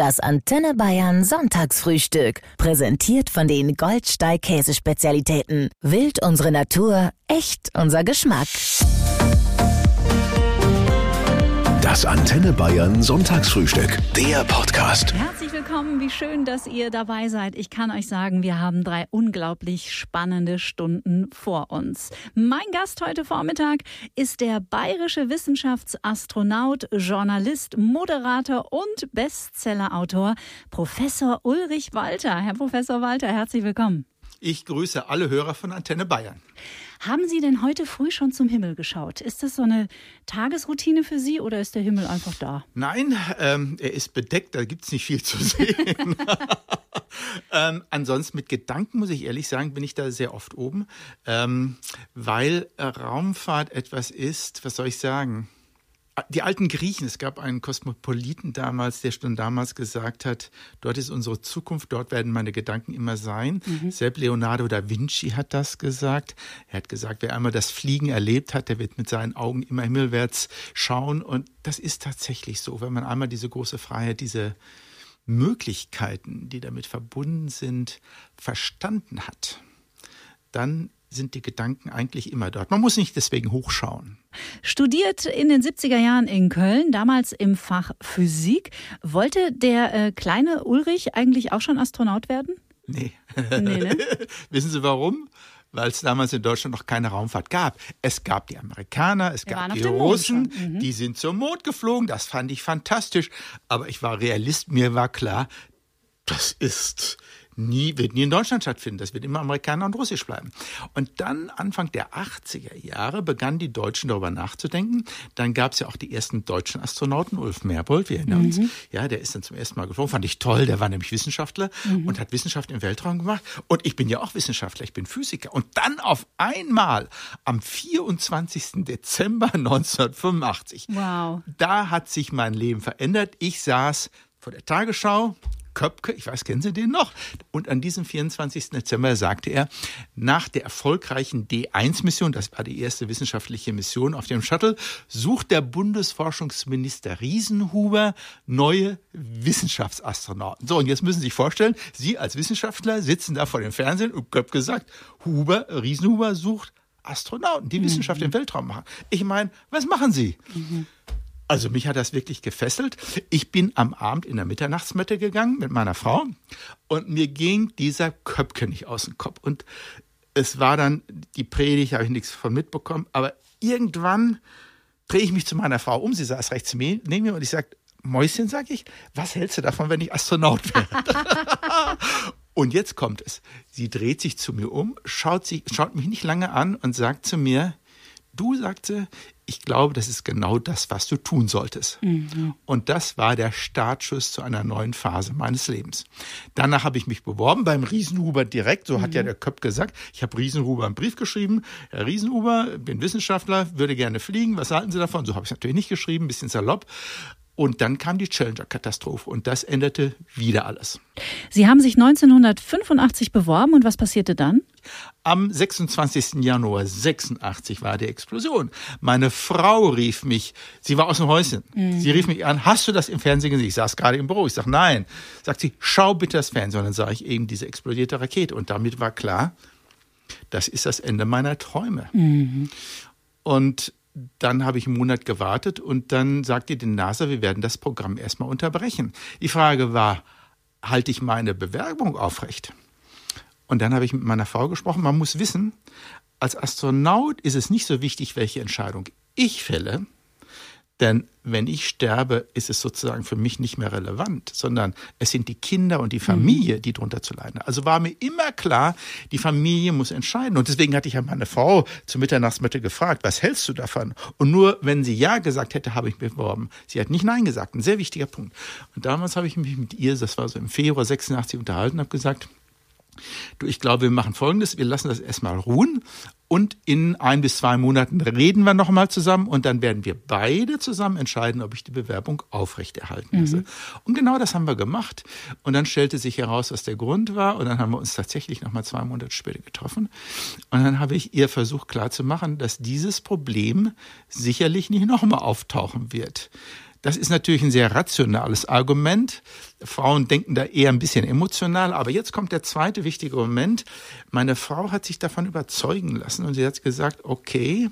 Das Antenne Bayern Sonntagsfrühstück. Präsentiert von den Goldsteig Käsespezialitäten. Wild unsere Natur, echt unser Geschmack. Das Antenne Bayern Sonntagsfrühstück. Der Podcast. Herzlich willkommen, wie schön, dass ihr dabei seid. Ich kann euch sagen, wir haben drei unglaublich spannende Stunden vor uns. Mein Gast heute Vormittag ist der bayerische Wissenschaftsastronaut, Journalist, Moderator und Bestsellerautor Professor Ulrich Walter. Herr Professor Walter, herzlich willkommen. Ich grüße alle Hörer von Antenne Bayern. Haben Sie denn heute früh schon zum Himmel geschaut? Ist das so eine Tagesroutine für Sie oder ist der Himmel einfach da? Nein, ähm, er ist bedeckt, da gibt es nicht viel zu sehen. ähm, ansonsten mit Gedanken, muss ich ehrlich sagen, bin ich da sehr oft oben, ähm, weil Raumfahrt etwas ist, was soll ich sagen? Die alten Griechen, es gab einen Kosmopoliten damals, der schon damals gesagt hat, dort ist unsere Zukunft, dort werden meine Gedanken immer sein. Mhm. Selbst Leonardo da Vinci hat das gesagt. Er hat gesagt, wer einmal das Fliegen erlebt hat, der wird mit seinen Augen immer himmelwärts schauen. Und das ist tatsächlich so, wenn man einmal diese große Freiheit, diese Möglichkeiten, die damit verbunden sind, verstanden hat, dann sind die Gedanken eigentlich immer dort. Man muss nicht deswegen hochschauen. Studiert in den 70er Jahren in Köln, damals im Fach Physik. Wollte der äh, kleine Ulrich eigentlich auch schon Astronaut werden? Nee. nee ne? Wissen Sie warum? weil es damals in Deutschland noch keine Raumfahrt gab. Es gab die Amerikaner, es Wir gab die Russen, mhm. die sind zum Mond geflogen, das fand ich fantastisch. Aber ich war Realist, mir war klar, das ist nie, wird nie in Deutschland stattfinden. Das wird immer Amerikaner und Russisch bleiben. Und dann, Anfang der 80er Jahre, begannen die Deutschen darüber nachzudenken. Dann gab es ja auch die ersten deutschen Astronauten, Ulf Merbold, wir erinnern uns. Mhm. Ja, der ist dann zum ersten Mal geflogen, fand ich toll. Der war nämlich Wissenschaftler mhm. und hat Wissenschaft im Weltraum gemacht. Und ich bin ja auch Wissenschaftler, ich bin Physiker. Und dann auf einmal am 24. Dezember 1985, wow. da hat sich mein Leben verändert. Ich saß vor der Tagesschau, Köpke, ich weiß, kennen Sie den noch? Und an diesem 24. Dezember sagte er, nach der erfolgreichen D1-Mission, das war die erste wissenschaftliche Mission auf dem Shuttle, sucht der Bundesforschungsminister Riesenhuber neue Wissenschaftsastronauten. So, und jetzt müssen Sie sich vorstellen, Sie als Wissenschaftler sitzen da vor dem Fernsehen und Köpke sagt, Huber, Riesenhuber sucht Astronauten, die mhm. Wissenschaft im Weltraum machen. Ich meine, was machen Sie? Mhm. Also mich hat das wirklich gefesselt. Ich bin am Abend in der Mitternachtsmette gegangen mit meiner Frau und mir ging dieser Köpke nicht aus dem Kopf. Und es war dann die Predigt, habe ich nichts von mitbekommen. Aber irgendwann drehe ich mich zu meiner Frau um. Sie saß rechts neben mir und ich sage, Mäuschen, sage ich, was hältst du davon, wenn ich Astronaut werde? und jetzt kommt es. Sie dreht sich zu mir um, schaut, sich, schaut mich nicht lange an und sagt zu mir, du, sagte, ich glaube, das ist genau das, was du tun solltest. Mhm. Und das war der Startschuss zu einer neuen Phase meines Lebens. Danach habe ich mich beworben beim Riesenhuber direkt, so mhm. hat ja der Köpp gesagt. Ich habe Riesenhuber einen Brief geschrieben. Herr Riesenhuber, bin Wissenschaftler, würde gerne fliegen. Was halten Sie davon? So habe ich es natürlich nicht geschrieben, ein bisschen salopp. Und dann kam die Challenger-Katastrophe und das änderte wieder alles. Sie haben sich 1985 beworben und was passierte dann? Am 26. Januar 86 war die Explosion. Meine Frau rief mich, sie war aus dem Häuschen. Mhm. Sie rief mich an, hast du das im Fernsehen gesehen? Ich saß gerade im Büro. Ich sage, nein. Sagt sie, schau bitte das Fernsehen. Und dann sah ich eben diese explodierte Rakete. Und damit war klar, das ist das Ende meiner Träume. Mhm. Und dann habe ich einen Monat gewartet und dann sagte die NASA, wir werden das Programm erstmal unterbrechen. Die Frage war, halte ich meine Bewerbung aufrecht? Und dann habe ich mit meiner Frau gesprochen. Man muss wissen, als Astronaut ist es nicht so wichtig, welche Entscheidung ich fälle, denn wenn ich sterbe, ist es sozusagen für mich nicht mehr relevant, sondern es sind die Kinder und die Familie, mhm. die darunter zu leiden. Also war mir immer klar, die Familie muss entscheiden. Und deswegen hatte ich ja meine Frau zur Mitternachtsmitte gefragt, was hältst du davon? Und nur wenn sie Ja gesagt hätte, habe ich mich beworben. Sie hat nicht Nein gesagt. Ein sehr wichtiger Punkt. Und damals habe ich mich mit ihr, das war so im Februar 86, unterhalten, habe gesagt, Du, ich glaube, wir machen Folgendes. Wir lassen das erstmal ruhen und in ein bis zwei Monaten reden wir nochmal zusammen und dann werden wir beide zusammen entscheiden, ob ich die Bewerbung aufrechterhalten lasse. Mhm. Und genau das haben wir gemacht. Und dann stellte sich heraus, was der Grund war. Und dann haben wir uns tatsächlich nochmal zwei Monate später getroffen. Und dann habe ich ihr versucht klarzumachen, dass dieses Problem sicherlich nicht nochmal auftauchen wird. Das ist natürlich ein sehr rationales Argument. Frauen denken da eher ein bisschen emotional. Aber jetzt kommt der zweite wichtige Moment. Meine Frau hat sich davon überzeugen lassen und sie hat gesagt, okay,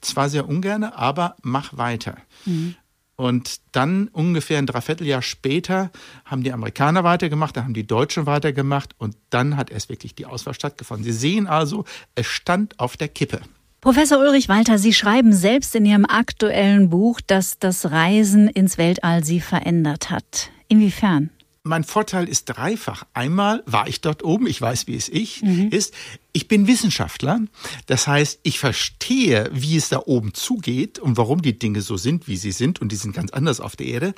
zwar sehr ungerne, aber mach weiter. Mhm. Und dann ungefähr ein Dreivierteljahr später haben die Amerikaner weitergemacht, dann haben die Deutschen weitergemacht und dann hat erst wirklich die Auswahl stattgefunden. Sie sehen also, es stand auf der Kippe. Professor Ulrich Walter, Sie schreiben selbst in Ihrem aktuellen Buch, dass das Reisen ins Weltall Sie verändert hat. Inwiefern? Mein Vorteil ist dreifach. Einmal war ich dort oben, ich weiß, wie es ich mhm. ist. Ich bin Wissenschaftler. Das heißt, ich verstehe, wie es da oben zugeht und warum die Dinge so sind, wie sie sind. Und die sind ganz anders auf der Erde.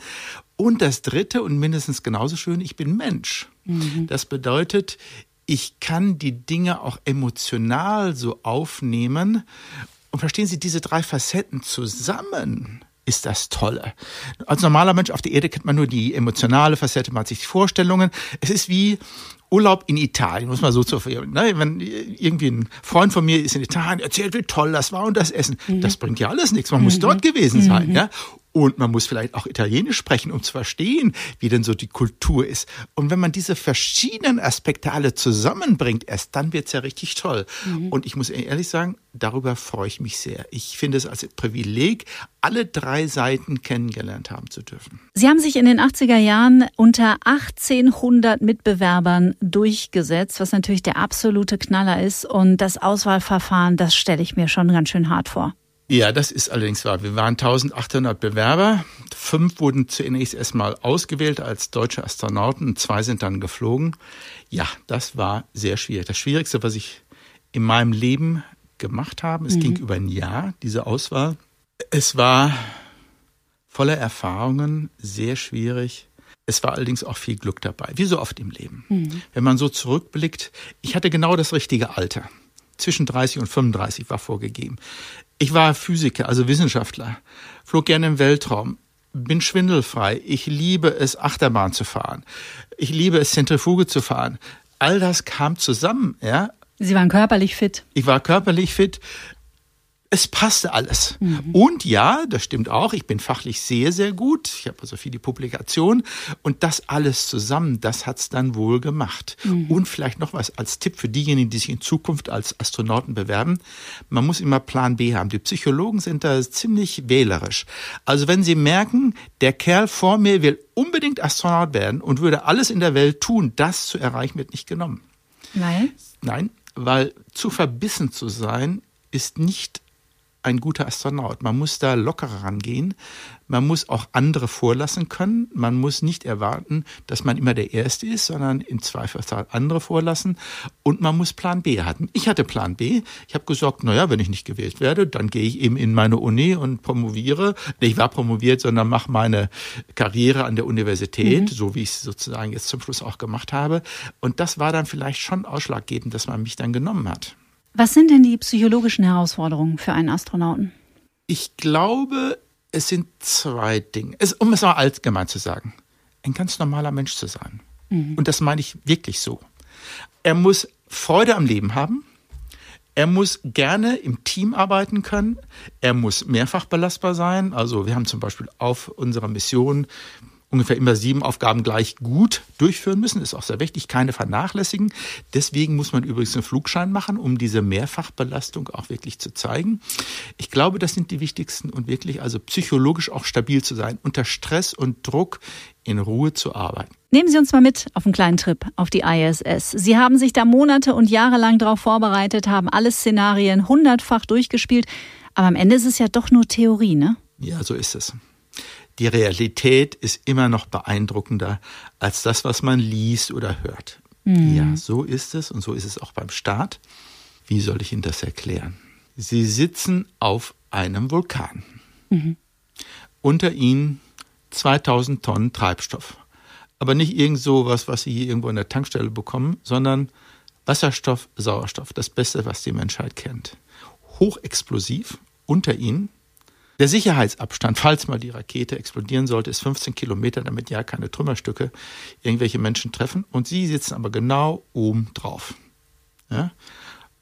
Und das dritte und mindestens genauso schön, ich bin Mensch. Mhm. Das bedeutet, ich kann die Dinge auch emotional so aufnehmen. Und verstehen Sie, diese drei Facetten zusammen ist das Tolle. Als normaler Mensch auf der Erde kennt man nur die emotionale Facette, man hat sich die Vorstellungen. Es ist wie Urlaub in Italien, muss man so zu ne? Wenn irgendwie ein Freund von mir ist in Italien, erzählt, wie toll das war und das Essen. Mhm. Das bringt ja alles nichts. Man mhm. muss dort gewesen sein. Mhm. Ja? Und man muss vielleicht auch Italienisch sprechen, um zu verstehen, wie denn so die Kultur ist. Und wenn man diese verschiedenen Aspekte alle zusammenbringt, erst dann wird es ja richtig toll. Mhm. Und ich muss ehrlich sagen, darüber freue ich mich sehr. Ich finde es als Privileg, alle drei Seiten kennengelernt haben zu dürfen. Sie haben sich in den 80er Jahren unter 1800 Mitbewerbern durchgesetzt, was natürlich der absolute Knaller ist. Und das Auswahlverfahren, das stelle ich mir schon ganz schön hart vor. Ja, das ist allerdings wahr. Wir waren 1800 Bewerber. Fünf wurden zunächst erstmal ausgewählt als deutsche Astronauten. Zwei sind dann geflogen. Ja, das war sehr schwierig. Das Schwierigste, was ich in meinem Leben gemacht habe, es mhm. ging über ein Jahr, diese Auswahl. Es war voller Erfahrungen, sehr schwierig. Es war allerdings auch viel Glück dabei, wie so oft im Leben. Mhm. Wenn man so zurückblickt, ich hatte genau das richtige Alter zwischen 30 und 35 war vorgegeben. Ich war Physiker, also Wissenschaftler, flog gerne im Weltraum, bin schwindelfrei. Ich liebe es, Achterbahn zu fahren. Ich liebe es, Zentrifuge zu fahren. All das kam zusammen, ja. Sie waren körperlich fit. Ich war körperlich fit es passte alles. Mhm. Und ja, das stimmt auch, ich bin fachlich sehr, sehr gut. Ich habe also viele Publikationen. Und das alles zusammen, das hat es dann wohl gemacht. Mhm. Und vielleicht noch was als Tipp für diejenigen, die sich in Zukunft als Astronauten bewerben. Man muss immer Plan B haben. Die Psychologen sind da ziemlich wählerisch. Also wenn sie merken, der Kerl vor mir will unbedingt Astronaut werden und würde alles in der Welt tun, das zu erreichen, wird nicht genommen. Nein? Nein, weil zu verbissen zu sein, ist nicht ein guter Astronaut. Man muss da lockerer rangehen. Man muss auch andere vorlassen können. Man muss nicht erwarten, dass man immer der Erste ist, sondern im Zweifelsfall andere vorlassen. Und man muss Plan B haben. Ich hatte Plan B. Ich habe gesagt, naja, wenn ich nicht gewählt werde, dann gehe ich eben in meine Uni und promoviere. Ich war promoviert, sondern mache meine Karriere an der Universität, mhm. so wie ich es sozusagen jetzt zum Schluss auch gemacht habe. Und das war dann vielleicht schon ausschlaggebend, dass man mich dann genommen hat. Was sind denn die psychologischen Herausforderungen für einen Astronauten? Ich glaube, es sind zwei Dinge. Es, um es mal allgemein zu sagen, ein ganz normaler Mensch zu sein. Mhm. Und das meine ich wirklich so. Er muss Freude am Leben haben. Er muss gerne im Team arbeiten können. Er muss mehrfach belastbar sein. Also wir haben zum Beispiel auf unserer Mission ungefähr immer sieben Aufgaben gleich gut durchführen müssen. Ist auch sehr wichtig, keine vernachlässigen. Deswegen muss man übrigens einen Flugschein machen, um diese Mehrfachbelastung auch wirklich zu zeigen. Ich glaube, das sind die wichtigsten und wirklich also psychologisch auch stabil zu sein, unter Stress und Druck in Ruhe zu arbeiten. Nehmen Sie uns mal mit auf einen kleinen Trip auf die ISS. Sie haben sich da Monate und Jahre lang darauf vorbereitet, haben alle Szenarien hundertfach durchgespielt. Aber am Ende ist es ja doch nur Theorie, ne? Ja, so ist es die Realität ist immer noch beeindruckender als das, was man liest oder hört. Mhm. Ja, so ist es und so ist es auch beim Staat. Wie soll ich Ihnen das erklären? Sie sitzen auf einem Vulkan. Mhm. Unter Ihnen 2000 Tonnen Treibstoff. Aber nicht irgend so was, was Sie hier irgendwo in der Tankstelle bekommen, sondern Wasserstoff, Sauerstoff, das Beste, was die Menschheit kennt. Hochexplosiv unter Ihnen der Sicherheitsabstand, falls mal die Rakete explodieren sollte, ist 15 Kilometer, damit ja keine Trümmerstücke irgendwelche Menschen treffen. Und sie sitzen aber genau oben drauf. Ja?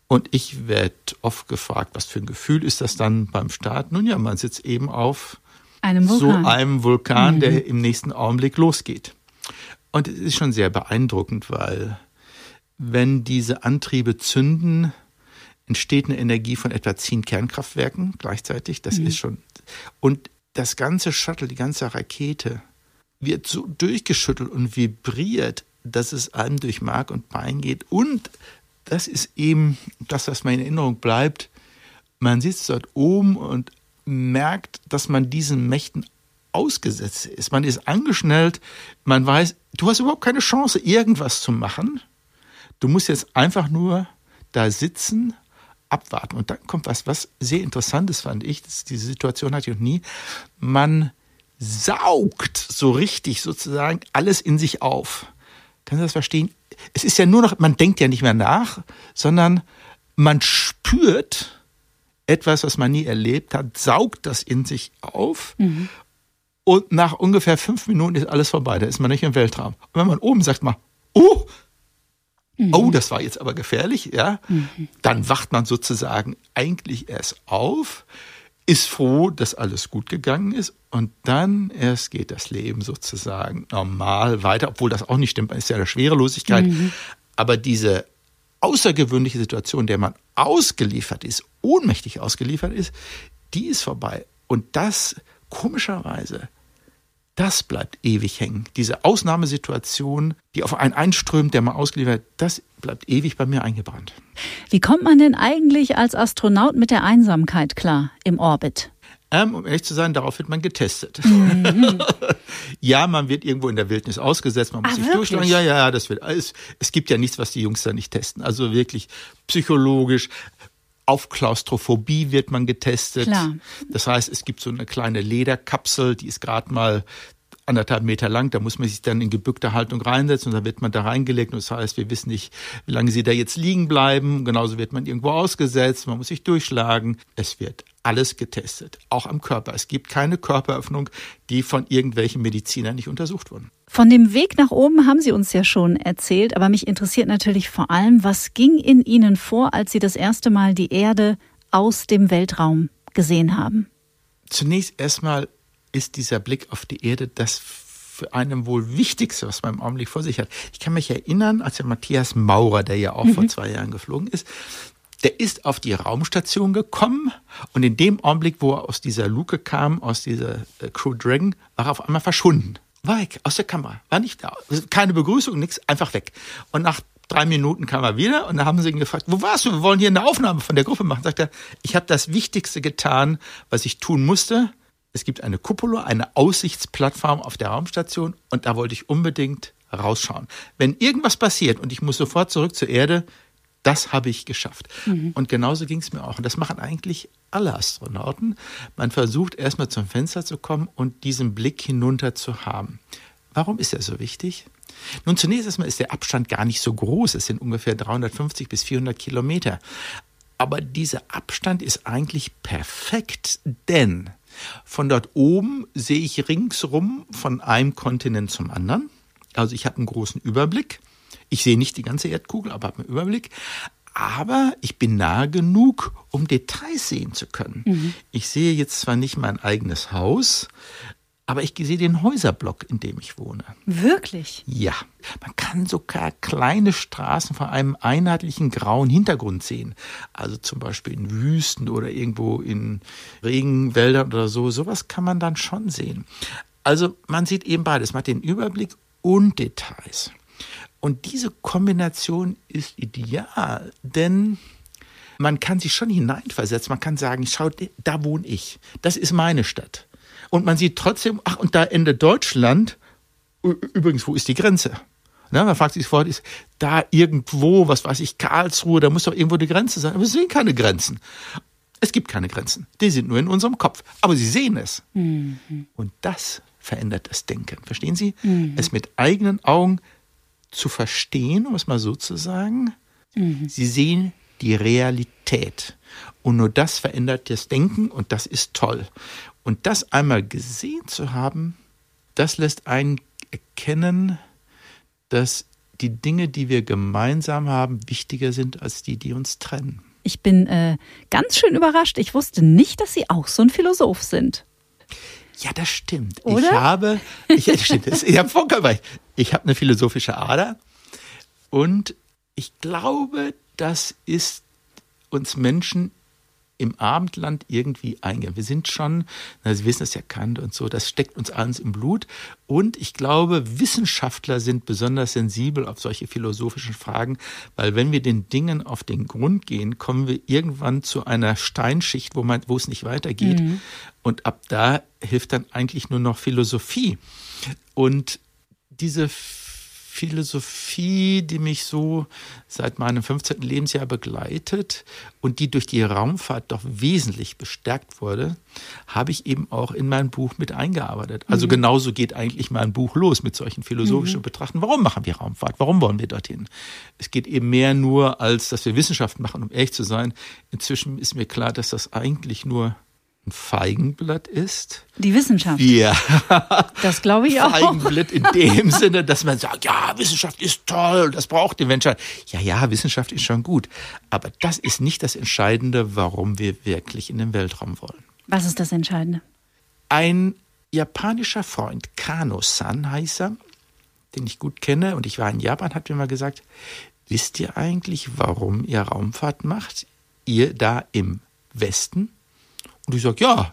Und ich werde oft gefragt, was für ein Gefühl ist das dann beim Start? Nun ja, man sitzt eben auf einem so einem Vulkan, mhm. der im nächsten Augenblick losgeht. Und es ist schon sehr beeindruckend, weil wenn diese Antriebe zünden, entsteht eine Energie von etwa zehn Kernkraftwerken gleichzeitig. Das mhm. ist schon. Und das ganze Shuttle, die ganze Rakete wird so durchgeschüttelt und vibriert, dass es einem durch Mark und Bein geht. Und das ist eben das, was mir in Erinnerung bleibt. Man sitzt dort oben und merkt, dass man diesen Mächten ausgesetzt ist. Man ist angeschnellt, man weiß, du hast überhaupt keine Chance, irgendwas zu machen. Du musst jetzt einfach nur da sitzen, abwarten. Und dann kommt was, was sehr Interessantes fand ich. Das, diese Situation hatte ich noch nie. Man saugt so richtig sozusagen alles in sich auf. Kannst du das verstehen? Es ist ja nur noch, man denkt ja nicht mehr nach, sondern man spürt etwas, was man nie erlebt hat, saugt das in sich auf mhm. und nach ungefähr fünf Minuten ist alles vorbei. Da ist man nicht im Weltraum. Und wenn man oben sagt mal, oh, mhm. oh, das war jetzt aber gefährlich, ja, mhm. dann wacht man sozusagen eigentlich erst auf, ist froh, dass alles gut gegangen ist und dann erst geht das Leben sozusagen normal weiter, obwohl das auch nicht stimmt, man ist ja der Schwerelosigkeit. Mhm. Aber diese außergewöhnliche Situation, der man ausgeliefert ist, ohnmächtig ausgeliefert ist, die ist vorbei. Und das, komischerweise, das bleibt ewig hängen. Diese Ausnahmesituation, die auf einen einströmt, der man ausgeliefert, das bleibt ewig bei mir eingebrannt. Wie kommt man denn eigentlich als Astronaut mit der Einsamkeit klar im Orbit? Ähm, um ehrlich zu sein, darauf wird man getestet. Mhm. ja, man wird irgendwo in der Wildnis ausgesetzt, man muss ah, sich durchschlagen. Ja, ja, das wird alles. Es gibt ja nichts, was die Jungs da nicht testen. Also wirklich psychologisch. Auf Klaustrophobie wird man getestet. Klar. Das heißt, es gibt so eine kleine Lederkapsel, die ist gerade mal anderthalb Meter lang. Da muss man sich dann in gebückter Haltung reinsetzen und dann wird man da reingelegt. Und das heißt, wir wissen nicht, wie lange sie da jetzt liegen bleiben. Genauso wird man irgendwo ausgesetzt. Man muss sich durchschlagen. Es wird alles getestet, auch am Körper. Es gibt keine Körperöffnung, die von irgendwelchen Medizinern nicht untersucht wurden. Von dem Weg nach oben haben Sie uns ja schon erzählt, aber mich interessiert natürlich vor allem, was ging in Ihnen vor, als Sie das erste Mal die Erde aus dem Weltraum gesehen haben? Zunächst erstmal ist dieser Blick auf die Erde das für einen wohl Wichtigste, was man im Augenblick vor sich hat. Ich kann mich erinnern, als der Matthias Maurer, der ja auch mhm. vor zwei Jahren geflogen ist, der ist auf die Raumstation gekommen und in dem Augenblick, wo er aus dieser Luke kam, aus dieser äh, Crew Dragon, war er auf einmal verschwunden. War weg, aus der Kamera, war nicht da. Keine Begrüßung, nichts, einfach weg. Und nach drei Minuten kam er wieder und da haben sie ihn gefragt, wo warst du? Wir wollen hier eine Aufnahme von der Gruppe machen. Sagt er, ich habe das Wichtigste getan, was ich tun musste es gibt eine Cupola, eine Aussichtsplattform auf der Raumstation und da wollte ich unbedingt rausschauen. Wenn irgendwas passiert und ich muss sofort zurück zur Erde, das habe ich geschafft. Mhm. Und genauso ging es mir auch. Und das machen eigentlich alle Astronauten. Man versucht erstmal zum Fenster zu kommen und diesen Blick hinunter zu haben. Warum ist er so wichtig? Nun, zunächst erstmal ist der Abstand gar nicht so groß. Es sind ungefähr 350 bis 400 Kilometer. Aber dieser Abstand ist eigentlich perfekt, denn von dort oben sehe ich ringsrum von einem Kontinent zum anderen. Also ich habe einen großen Überblick. Ich sehe nicht die ganze Erdkugel, aber habe einen Überblick. Aber ich bin nahe genug, um Details sehen zu können. Mhm. Ich sehe jetzt zwar nicht mein eigenes Haus, aber ich sehe den Häuserblock, in dem ich wohne. Wirklich? Ja. Man kann sogar kleine Straßen vor einem einheitlichen grauen Hintergrund sehen. Also zum Beispiel in Wüsten oder irgendwo in Regenwäldern oder so. Sowas kann man dann schon sehen. Also man sieht eben beides. Man hat den Überblick und Details. Und diese Kombination ist ideal, denn man kann sich schon hineinversetzen. Man kann sagen, schau, da wohne ich. Das ist meine Stadt. Und man sieht trotzdem, ach, und da endet Deutschland. Übrigens, wo ist die Grenze? Na, man fragt sich sofort, ist da irgendwo, was weiß ich, Karlsruhe, da muss doch irgendwo die Grenze sein. Aber sie sehen keine Grenzen. Es gibt keine Grenzen. Die sind nur in unserem Kopf. Aber sie sehen es. Mhm. Und das verändert das Denken. Verstehen Sie? Mhm. Es mit eigenen Augen zu verstehen, um es mal so zu sagen. Mhm. Sie sehen die Realität. Und nur das verändert das Denken und das ist toll. Und das einmal gesehen zu haben, das lässt einen erkennen, dass die Dinge, die wir gemeinsam haben, wichtiger sind als die, die uns trennen. Ich bin äh, ganz schön überrascht. Ich wusste nicht, dass Sie auch so ein Philosoph sind. Ja, das stimmt. Oder? Ich habe, ich, das stimmt, ich habe vollkommen recht. Ich habe eine philosophische Ader und ich glaube, das ist uns Menschen im Abendland irgendwie eingehen. Wir sind schon, na, Sie wissen es ja Kant und so, das steckt uns alles im Blut. Und ich glaube, Wissenschaftler sind besonders sensibel auf solche philosophischen Fragen, weil wenn wir den Dingen auf den Grund gehen, kommen wir irgendwann zu einer Steinschicht, wo, man, wo es nicht weitergeht. Mhm. Und ab da hilft dann eigentlich nur noch Philosophie. Und diese Philosophie, die mich so seit meinem 15. Lebensjahr begleitet und die durch die Raumfahrt doch wesentlich bestärkt wurde, habe ich eben auch in mein Buch mit eingearbeitet. Also mhm. genauso geht eigentlich mein Buch los mit solchen philosophischen mhm. Betrachten. Warum machen wir Raumfahrt? Warum wollen wir dorthin? Es geht eben mehr nur, als dass wir Wissenschaft machen, um ehrlich zu sein. Inzwischen ist mir klar, dass das eigentlich nur ein Feigenblatt ist. Die Wissenschaft. Ja. Das glaube ich auch. Feigenblatt in dem Sinne, dass man sagt, ja, Wissenschaft ist toll, das braucht die Menschheit. Ja, ja, Wissenschaft ist schon gut. Aber das ist nicht das Entscheidende, warum wir wirklich in den Weltraum wollen. Was ist das Entscheidende? Ein japanischer Freund, Kano-san heißt er, den ich gut kenne und ich war in Japan, hat mir mal gesagt, wisst ihr eigentlich, warum ihr Raumfahrt macht? Ihr da im Westen und ich sage, ja,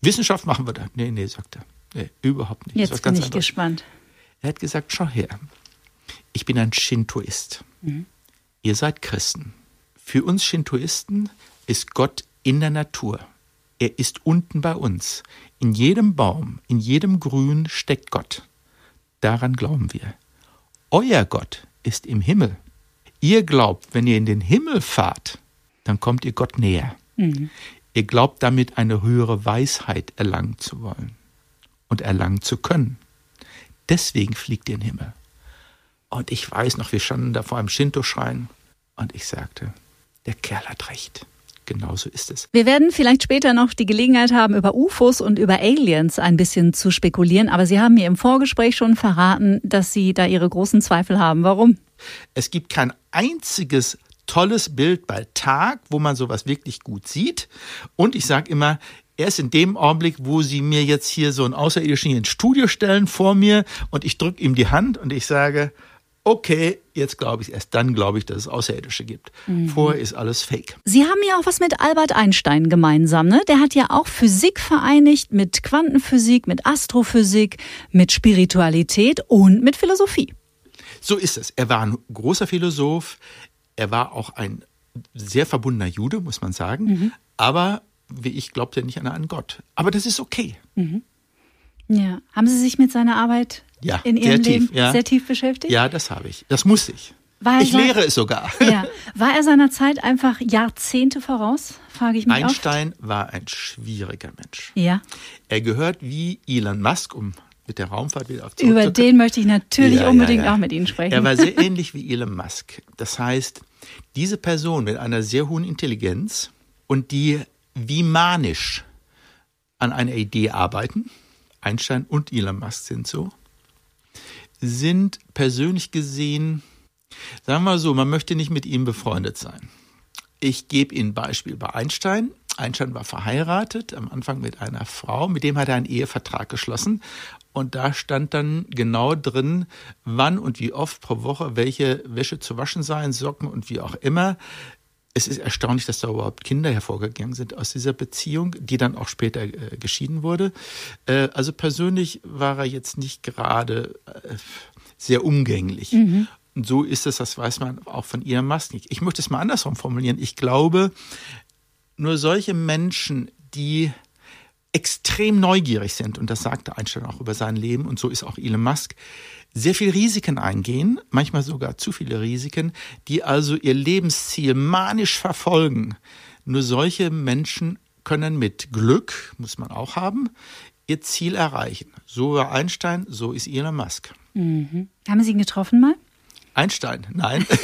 Wissenschaft machen wir da. Nee, nee, sagt er. Nee, überhaupt nicht. Jetzt bin ich anders. gespannt. Er hat gesagt, schau her, ich bin ein Shintoist. Mhm. Ihr seid Christen. Für uns Shintoisten ist Gott in der Natur. Er ist unten bei uns. In jedem Baum, in jedem Grün steckt Gott. Daran glauben wir. Euer Gott ist im Himmel. Ihr glaubt, wenn ihr in den Himmel fahrt, dann kommt ihr Gott näher. Mhm. Ihr glaubt damit eine höhere Weisheit erlangen zu wollen und erlangen zu können. Deswegen fliegt ihr in den Himmel. Und ich weiß noch, wir standen da vor einem Shinto-Schrein und ich sagte, der Kerl hat recht. Genauso ist es. Wir werden vielleicht später noch die Gelegenheit haben, über UFOs und über Aliens ein bisschen zu spekulieren, aber Sie haben mir im Vorgespräch schon verraten, dass Sie da Ihre großen Zweifel haben. Warum? Es gibt kein einziges tolles Bild bei Tag, wo man sowas wirklich gut sieht. Und ich sage immer, erst in dem Augenblick, wo sie mir jetzt hier so einen Außerirdischen ins Studio stellen vor mir und ich drücke ihm die Hand und ich sage, okay, jetzt glaube ich erst dann glaube ich, dass es Außerirdische gibt. Mhm. Vorher ist alles Fake. Sie haben ja auch was mit Albert Einstein gemeinsam, ne? Der hat ja auch Physik vereinigt mit Quantenphysik, mit Astrophysik, mit Spiritualität und mit Philosophie. So ist es. Er war ein großer Philosoph. Er war auch ein sehr verbundener Jude, muss man sagen. Mhm. Aber wie ich glaubte nicht an einen Gott. Aber das ist okay. Mhm. Ja. Haben Sie sich mit seiner Arbeit ja, in Ihrem Leben tief, ja. sehr tief beschäftigt? Ja, das habe ich. Das muss ich. ich lehre es sogar. Ja. War er seiner Zeit einfach Jahrzehnte voraus, frage ich mich Einstein oft. war ein schwieriger Mensch. Ja. Er gehört wie Elon Musk, um mit der Raumfahrt wieder auf Über den möchte ich natürlich unbedingt auch mit Ihnen sprechen. Er war sehr ähnlich wie Elon Musk. Das heißt, diese Person mit einer sehr hohen Intelligenz und die wie manisch an einer Idee arbeiten, Einstein und Elon Musk sind so, sind persönlich gesehen, sagen wir mal so, man möchte nicht mit ihm befreundet sein. Ich gebe Ihnen ein Beispiel bei Einstein. Einstein war verheiratet, am Anfang mit einer Frau, mit dem hat er einen Ehevertrag geschlossen. Und da stand dann genau drin, wann und wie oft pro Woche welche Wäsche zu waschen seien, Socken und wie auch immer. Es ist erstaunlich, dass da überhaupt Kinder hervorgegangen sind aus dieser Beziehung, die dann auch später äh, geschieden wurde. Äh, also persönlich war er jetzt nicht gerade äh, sehr umgänglich. Mhm. Und so ist es, das weiß man auch von Elon Musk nicht. Ich möchte es mal andersrum formulieren. Ich glaube, nur solche Menschen, die extrem neugierig sind, und das sagte Einstein auch über sein Leben, und so ist auch Elon Musk, sehr viel Risiken eingehen, manchmal sogar zu viele Risiken, die also ihr Lebensziel manisch verfolgen. Nur solche Menschen können mit Glück, muss man auch haben, ihr Ziel erreichen. So war Einstein, so ist Elon Musk. Mhm. Haben Sie ihn getroffen mal? Einstein, nein.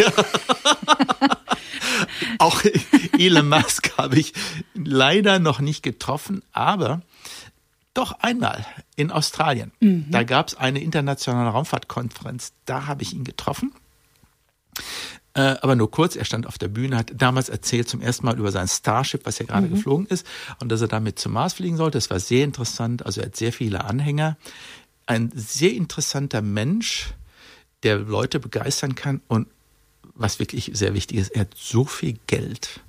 Auch Elon Musk habe ich leider noch nicht getroffen, aber doch einmal in Australien. Mhm. Da gab es eine internationale Raumfahrtkonferenz. Da habe ich ihn getroffen. Äh, aber nur kurz, er stand auf der Bühne, hat damals erzählt zum ersten Mal über sein Starship, was ja gerade mhm. geflogen ist und dass er damit zum Mars fliegen sollte. Das war sehr interessant. Also er hat sehr viele Anhänger. Ein sehr interessanter Mensch, der Leute begeistern kann und was wirklich sehr wichtig ist, er hat so viel Geld.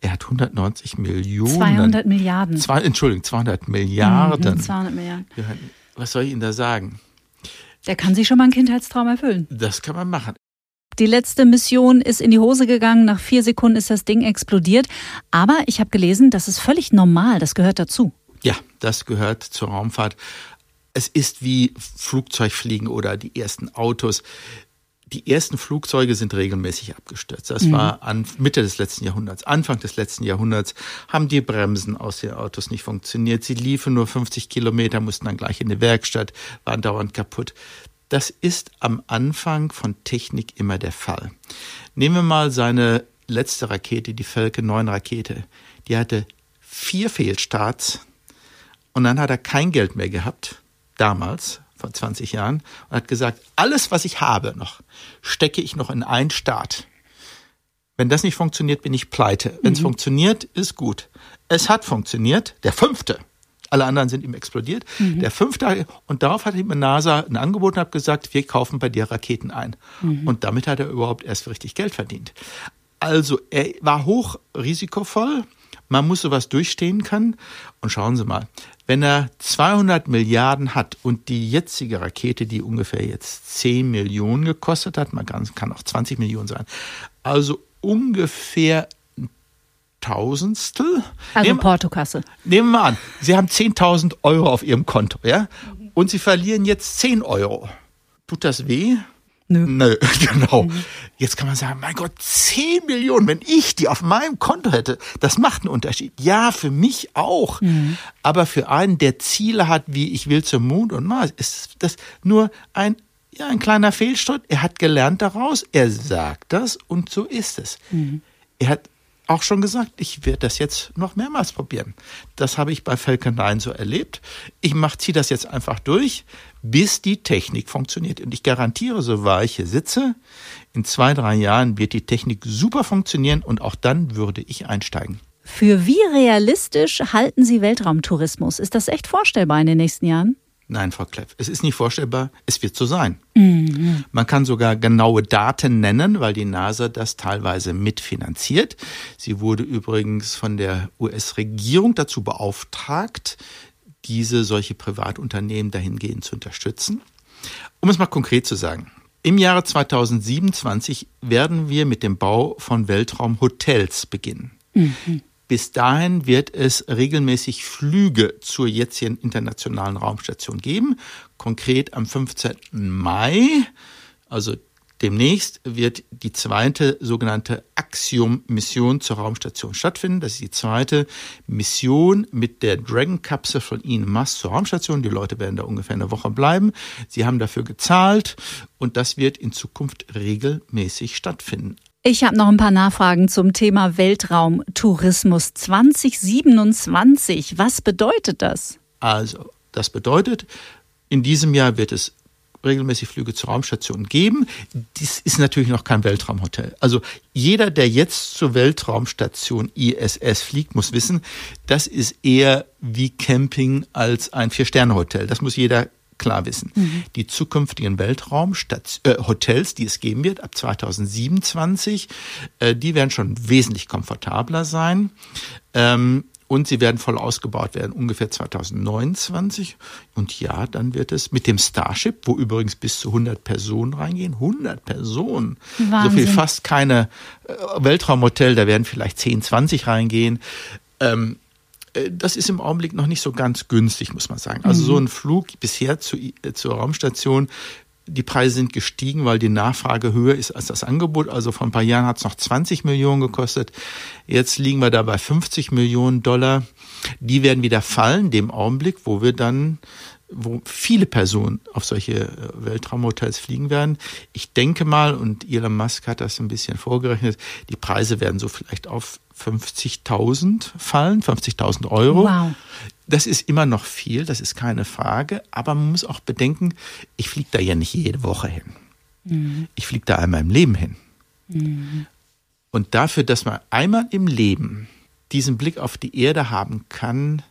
Er hat 190 Millionen. 200 Milliarden. Zwei, Entschuldigung, 200 Milliarden. Mhm, 200 Milliarden. Was soll ich Ihnen da sagen? Der kann sich schon mal einen Kindheitstraum erfüllen. Das kann man machen. Die letzte Mission ist in die Hose gegangen. Nach vier Sekunden ist das Ding explodiert. Aber ich habe gelesen, das ist völlig normal. Das gehört dazu. Ja, das gehört zur Raumfahrt. Es ist wie Flugzeugfliegen oder die ersten Autos. Die ersten Flugzeuge sind regelmäßig abgestürzt. Das mhm. war an Mitte des letzten Jahrhunderts, Anfang des letzten Jahrhunderts haben die Bremsen aus den Autos nicht funktioniert. Sie liefen nur 50 Kilometer, mussten dann gleich in die Werkstatt, waren dauernd kaputt. Das ist am Anfang von Technik immer der Fall. Nehmen wir mal seine letzte Rakete, die Falcon 9 Rakete. Die hatte vier Fehlstarts und dann hat er kein Geld mehr gehabt, damals, vor 20 Jahren, und hat gesagt, alles, was ich habe noch, stecke ich noch in einen Start. Wenn das nicht funktioniert, bin ich pleite. Wenn es mhm. funktioniert, ist gut. Es hat funktioniert, der fünfte. Alle anderen sind ihm explodiert. Mhm. Der fünfte, und darauf hat ihm NASA ein Angebot und hat gesagt, wir kaufen bei dir Raketen ein. Mhm. Und damit hat er überhaupt erst richtig Geld verdient. Also er war hoch risikovoll. Man muss sowas durchstehen können. Und schauen Sie mal, wenn er 200 Milliarden hat und die jetzige Rakete, die ungefähr jetzt 10 Millionen gekostet hat, man kann, kann auch 20 Millionen sein, also ungefähr Tausendstel. Also nehmen, Portokasse. Nehmen wir an, Sie haben 10.000 Euro auf Ihrem Konto, ja? Und Sie verlieren jetzt 10 Euro. Tut das weh? Nö. Nö, genau. Mhm. Jetzt kann man sagen, mein Gott, 10 Millionen, wenn ich die auf meinem Konto hätte, das macht einen Unterschied. Ja, für mich auch. Mhm. Aber für einen, der Ziele hat, wie ich will zum Mond und Mars, ist das nur ein, ja, ein kleiner Fehlstart. Er hat gelernt daraus, er sagt das und so ist es. Mhm. Er hat auch schon gesagt, ich werde das jetzt noch mehrmals probieren. Das habe ich bei Falcon 9 so erlebt. Ich ziehe das jetzt einfach durch, bis die Technik funktioniert. Und ich garantiere, so wahr ich hier sitze, in zwei, drei Jahren wird die Technik super funktionieren und auch dann würde ich einsteigen. Für wie realistisch halten Sie Weltraumtourismus? Ist das echt vorstellbar in den nächsten Jahren? Nein, Frau Kleff, es ist nicht vorstellbar, es wird so sein. Mhm. Man kann sogar genaue Daten nennen, weil die NASA das teilweise mitfinanziert. Sie wurde übrigens von der US-Regierung dazu beauftragt, diese solche Privatunternehmen dahingehend zu unterstützen. Um es mal konkret zu sagen. Im Jahre 2027 werden wir mit dem Bau von Weltraumhotels beginnen. Mhm. Bis dahin wird es regelmäßig Flüge zur jetzigen internationalen Raumstation geben. Konkret am 15. Mai, also demnächst, wird die zweite sogenannte Axiom-Mission zur Raumstation stattfinden. Das ist die zweite Mission mit der Dragon-Kapsel von Elon Musk zur Raumstation. Die Leute werden da ungefähr eine Woche bleiben. Sie haben dafür gezahlt und das wird in Zukunft regelmäßig stattfinden. Ich habe noch ein paar Nachfragen zum Thema Weltraumtourismus 2027. Was bedeutet das? Also, das bedeutet, in diesem Jahr wird es regelmäßig Flüge zur Raumstation geben. Dies ist natürlich noch kein Weltraumhotel. Also jeder, der jetzt zur Weltraumstation ISS fliegt, muss wissen, das ist eher wie Camping als ein Vier-Sterne-Hotel. Das muss jeder klar wissen. Mhm. Die zukünftigen Weltraumhotels, äh, die es geben wird ab 2027, äh, die werden schon wesentlich komfortabler sein. Ähm, und sie werden voll ausgebaut werden, ungefähr 2029. Und ja, dann wird es mit dem Starship, wo übrigens bis zu 100 Personen reingehen, 100 Personen, Wahnsinn. so viel fast keine äh, Weltraumhotel, da werden vielleicht 10, 20 reingehen. Ähm, äh, das ist im Augenblick noch nicht so ganz günstig, muss man sagen. Also mhm. so ein Flug bisher zu, äh, zur Raumstation, die Preise sind gestiegen, weil die Nachfrage höher ist als das Angebot. Also vor ein paar Jahren hat es noch 20 Millionen gekostet. Jetzt liegen wir da bei 50 Millionen Dollar. Die werden wieder fallen, dem Augenblick, wo wir dann wo viele Personen auf solche äh, Weltraumhotels fliegen werden. Ich denke mal, und Elon Musk hat das ein bisschen vorgerechnet, die Preise werden so vielleicht auf 50.000 fallen, 50.000 Euro. Wow. Das ist immer noch viel, das ist keine Frage. Aber man muss auch bedenken, ich fliege da ja nicht jede Woche hin. Mhm. Ich fliege da einmal im Leben hin. Mhm. Und dafür, dass man einmal im Leben diesen Blick auf die Erde haben kann,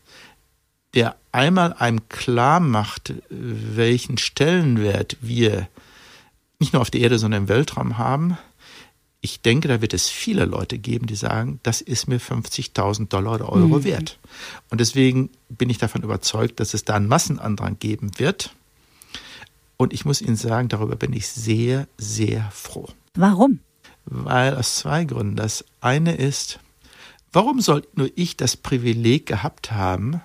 der einmal einem klar macht, welchen Stellenwert wir nicht nur auf der Erde, sondern im Weltraum haben, ich denke, da wird es viele Leute geben, die sagen, das ist mir 50.000 Dollar oder Euro mhm. wert. Und deswegen bin ich davon überzeugt, dass es da einen Massenandrang geben wird. Und ich muss Ihnen sagen, darüber bin ich sehr, sehr froh. Warum? Weil aus zwei Gründen. Das eine ist, warum soll nur ich das Privileg gehabt haben,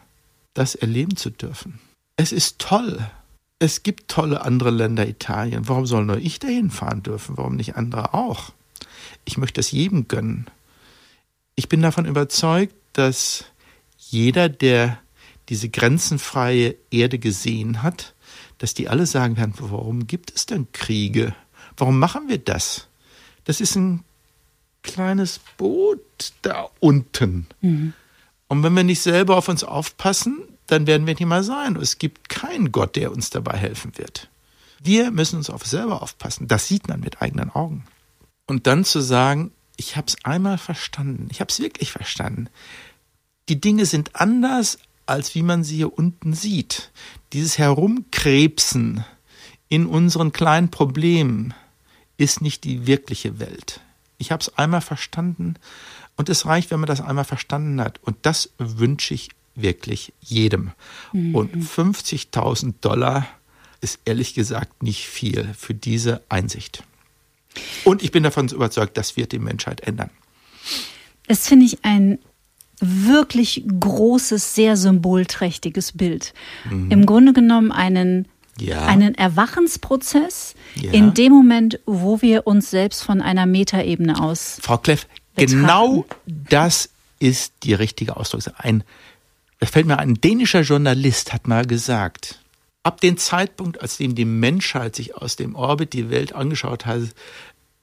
das erleben zu dürfen? Es ist toll. Es gibt tolle andere Länder, Italien. Warum soll nur ich dahin fahren dürfen? Warum nicht andere auch? Ich möchte es jedem gönnen. Ich bin davon überzeugt, dass jeder, der diese grenzenfreie Erde gesehen hat, dass die alle sagen werden, warum gibt es denn Kriege? Warum machen wir das? Das ist ein kleines Boot da unten. Mhm. Und wenn wir nicht selber auf uns aufpassen, dann werden wir nicht mal sein. Es gibt keinen Gott, der uns dabei helfen wird. Wir müssen uns auf selber aufpassen. Das sieht man mit eigenen Augen. Und dann zu sagen, ich habe es einmal verstanden, ich habe es wirklich verstanden. Die Dinge sind anders, als wie man sie hier unten sieht. Dieses Herumkrebsen in unseren kleinen Problemen ist nicht die wirkliche Welt. Ich habe es einmal verstanden und es reicht, wenn man das einmal verstanden hat. Und das wünsche ich wirklich jedem. Mhm. Und 50.000 Dollar ist ehrlich gesagt nicht viel für diese Einsicht. Und ich bin davon überzeugt, das wird die Menschheit ändern. Das finde ich ein wirklich großes, sehr symbolträchtiges Bild. Mhm. Im Grunde genommen einen, ja. einen Erwachensprozess ja. in dem Moment, wo wir uns selbst von einer Metaebene aus. Frau Kleff, betrachten. genau das ist die richtige Ausdrucksweise. Ein, da fällt mir ein dänischer Journalist hat mal gesagt, ab dem Zeitpunkt, als dem die Menschheit sich aus dem Orbit die Welt angeschaut hat,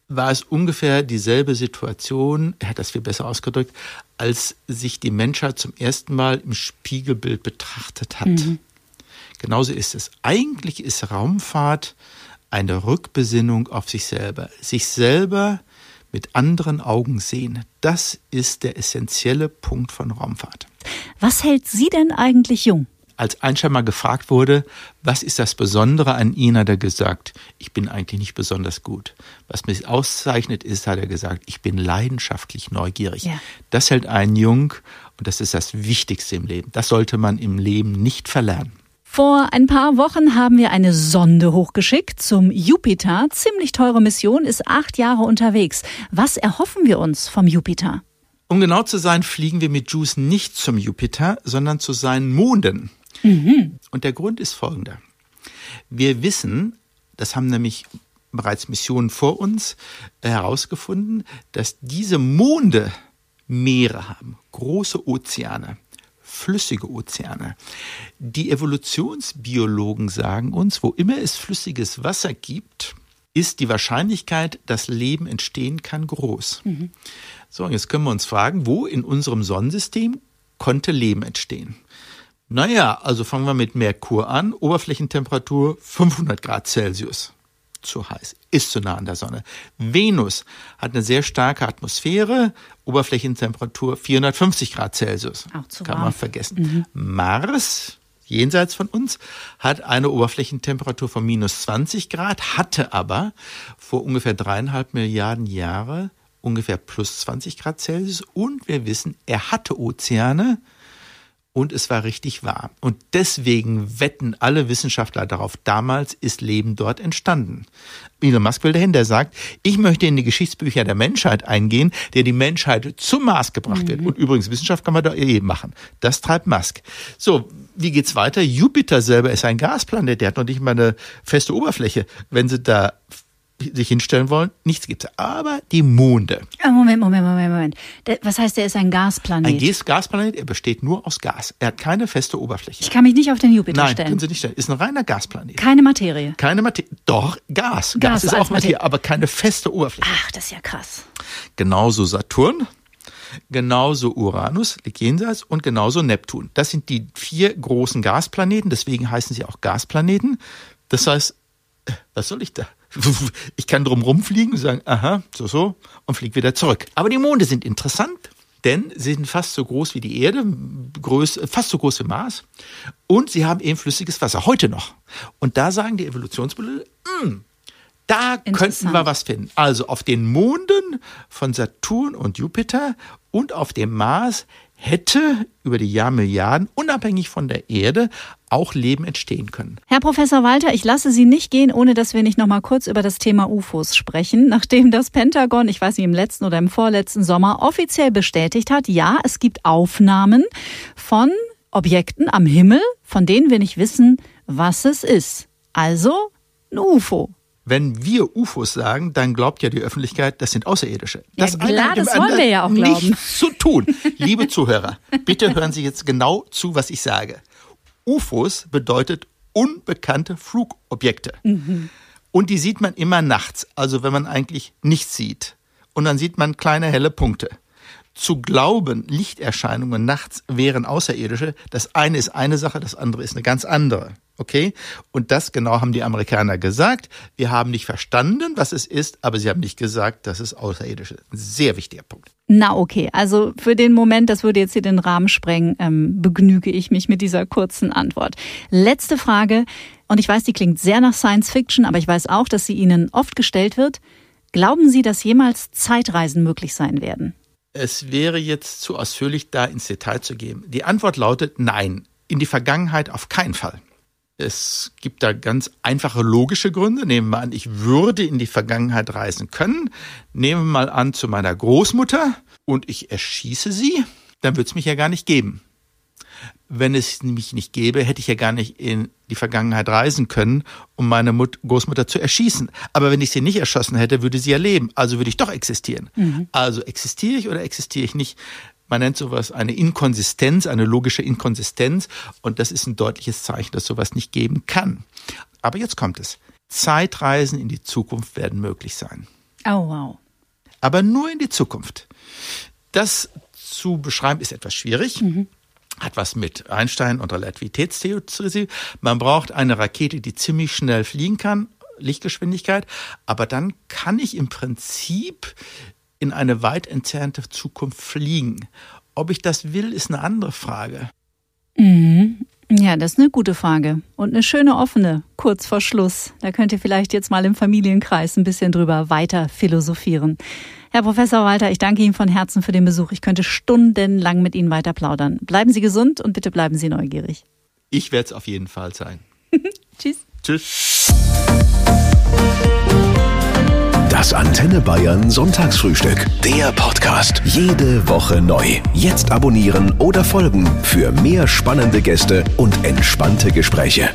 war es ungefähr dieselbe Situation, er hat das viel besser ausgedrückt, als sich die Menschheit zum ersten Mal im Spiegelbild betrachtet hat. Mhm. Genauso ist es. Eigentlich ist Raumfahrt eine Rückbesinnung auf sich selber. Sich selber mit anderen Augen sehen. Das ist der essentielle Punkt von Raumfahrt. Was hält Sie denn eigentlich jung? Als Einstein mal gefragt wurde, was ist das Besondere an Ihnen, hat er gesagt, ich bin eigentlich nicht besonders gut. Was mich auszeichnet ist, hat er gesagt, ich bin leidenschaftlich neugierig. Ja. Das hält einen jung und das ist das Wichtigste im Leben. Das sollte man im Leben nicht verlernen. Vor ein paar Wochen haben wir eine Sonde hochgeschickt zum Jupiter. Ziemlich teure Mission, ist acht Jahre unterwegs. Was erhoffen wir uns vom Jupiter? Um genau zu sein, fliegen wir mit JUICE nicht zum Jupiter, sondern zu seinen Monden. Mhm. Und der Grund ist folgender. Wir wissen, das haben nämlich bereits Missionen vor uns äh, herausgefunden, dass diese Monde Meere haben, große Ozeane, flüssige Ozeane. Die Evolutionsbiologen sagen uns, wo immer es flüssiges Wasser gibt, ist die Wahrscheinlichkeit, dass Leben entstehen kann, groß. Mhm. So, und jetzt können wir uns fragen, wo in unserem Sonnensystem konnte Leben entstehen? Naja, also fangen wir mit Merkur an. Oberflächentemperatur 500 Grad Celsius. Zu heiß, ist zu nah an der Sonne. Venus hat eine sehr starke Atmosphäre, Oberflächentemperatur 450 Grad Celsius. Auch zu Kann warm. man vergessen. Mhm. Mars, jenseits von uns, hat eine Oberflächentemperatur von minus 20 Grad, hatte aber vor ungefähr dreieinhalb Milliarden Jahre ungefähr plus 20 Grad Celsius und wir wissen, er hatte Ozeane, und es war richtig warm. Und deswegen wetten alle Wissenschaftler darauf, damals ist Leben dort entstanden. Elon Musk will dahin, der sagt, ich möchte in die Geschichtsbücher der Menschheit eingehen, der die Menschheit zum Mars gebracht mhm. wird. Und übrigens, Wissenschaft kann man da eh machen. Das treibt Musk. So, wie geht's weiter? Jupiter selber ist ein Gasplanet, der hat noch nicht mal eine feste Oberfläche. Wenn sie da sich hinstellen wollen, nichts gibt es. Aber die Monde. Ah, Moment, Moment, Moment, Moment. Was heißt, der ist ein Gasplanet? Ein Gasplanet, er besteht nur aus Gas. Er hat keine feste Oberfläche. Ich kann mich nicht auf den Jupiter Nein, stellen. Nein, können Sie nicht stellen. Ist ein reiner Gasplanet. Keine Materie. Keine Materie. Doch, Gas. Gas, Gas ist auch Materie, Materie, aber keine feste Oberfläche. Ach, das ist ja krass. Genauso Saturn. Genauso Uranus liegt jenseits und genauso Neptun. Das sind die vier großen Gasplaneten, deswegen heißen sie auch Gasplaneten. Das heißt, äh, was soll ich da? Ich kann drum rumfliegen und sagen, aha, so, so, und fliege wieder zurück. Aber die Monde sind interessant, denn sie sind fast so groß wie die Erde, groß, fast so groß wie Mars. Und sie haben eben flüssiges Wasser, heute noch. Und da sagen die Evolutionsmodelle, hm, da könnten wir was finden. Also auf den Monden von Saturn und Jupiter und auf dem Mars hätte über die Jahrmilliarden, unabhängig von der Erde, auch Leben entstehen können. Herr Professor Walter, ich lasse Sie nicht gehen, ohne dass wir nicht noch mal kurz über das Thema UFOs sprechen. Nachdem das Pentagon, ich weiß nicht, im letzten oder im vorletzten Sommer offiziell bestätigt hat, ja, es gibt Aufnahmen von Objekten am Himmel, von denen wir nicht wissen, was es ist. Also ein UFO. Wenn wir UFOs sagen, dann glaubt ja die Öffentlichkeit, das sind Außerirdische. Das ja, klar, das wollen wir ja auch glauben. Nichts zu tun. Liebe Zuhörer, bitte hören Sie jetzt genau zu, was ich sage. UFOs bedeutet unbekannte Flugobjekte. Mhm. Und die sieht man immer nachts, also wenn man eigentlich nichts sieht. Und dann sieht man kleine helle Punkte. Zu glauben, Lichterscheinungen nachts wären außerirdische, das eine ist eine Sache, das andere ist eine ganz andere. Okay? Und das genau haben die Amerikaner gesagt. Wir haben nicht verstanden, was es ist, aber sie haben nicht gesagt, dass es außerirdisch ist. Ein sehr wichtiger Punkt. Na okay, also für den Moment, das würde jetzt hier den Rahmen sprengen, ähm, begnüge ich mich mit dieser kurzen Antwort. Letzte Frage, und ich weiß, die klingt sehr nach Science Fiction, aber ich weiß auch, dass sie Ihnen oft gestellt wird. Glauben Sie, dass jemals Zeitreisen möglich sein werden? Es wäre jetzt zu ausführlich, da ins Detail zu gehen. Die Antwort lautet nein. In die Vergangenheit auf keinen Fall. Es gibt da ganz einfache logische Gründe. Nehmen wir an, ich würde in die Vergangenheit reisen können. Nehmen wir mal an zu meiner Großmutter und ich erschieße sie, dann würde es mich ja gar nicht geben. Wenn es mich nicht gäbe, hätte ich ja gar nicht in die Vergangenheit reisen können, um meine Mut Großmutter zu erschießen. Aber wenn ich sie nicht erschossen hätte, würde sie ja leben. Also würde ich doch existieren. Mhm. Also existiere ich oder existiere ich nicht? Man nennt sowas eine Inkonsistenz, eine logische Inkonsistenz. Und das ist ein deutliches Zeichen, dass sowas nicht geben kann. Aber jetzt kommt es. Zeitreisen in die Zukunft werden möglich sein. Oh, wow. Aber nur in die Zukunft. Das zu beschreiben ist etwas schwierig. Mhm. Hat was mit Einstein und Relativitätstheorie. Man braucht eine Rakete, die ziemlich schnell fliegen kann, Lichtgeschwindigkeit. Aber dann kann ich im Prinzip in eine weit entfernte Zukunft fliegen. Ob ich das will, ist eine andere Frage. Mhm. Ja, das ist eine gute Frage. Und eine schöne offene, kurz vor Schluss. Da könnt ihr vielleicht jetzt mal im Familienkreis ein bisschen drüber weiter philosophieren. Herr Professor Walter, ich danke Ihnen von Herzen für den Besuch. Ich könnte stundenlang mit Ihnen weiter plaudern. Bleiben Sie gesund und bitte bleiben Sie neugierig. Ich werde es auf jeden Fall sein. Tschüss. Tschüss. Das Antenne Bayern Sonntagsfrühstück. Der Podcast. Jede Woche neu. Jetzt abonnieren oder folgen für mehr spannende Gäste und entspannte Gespräche.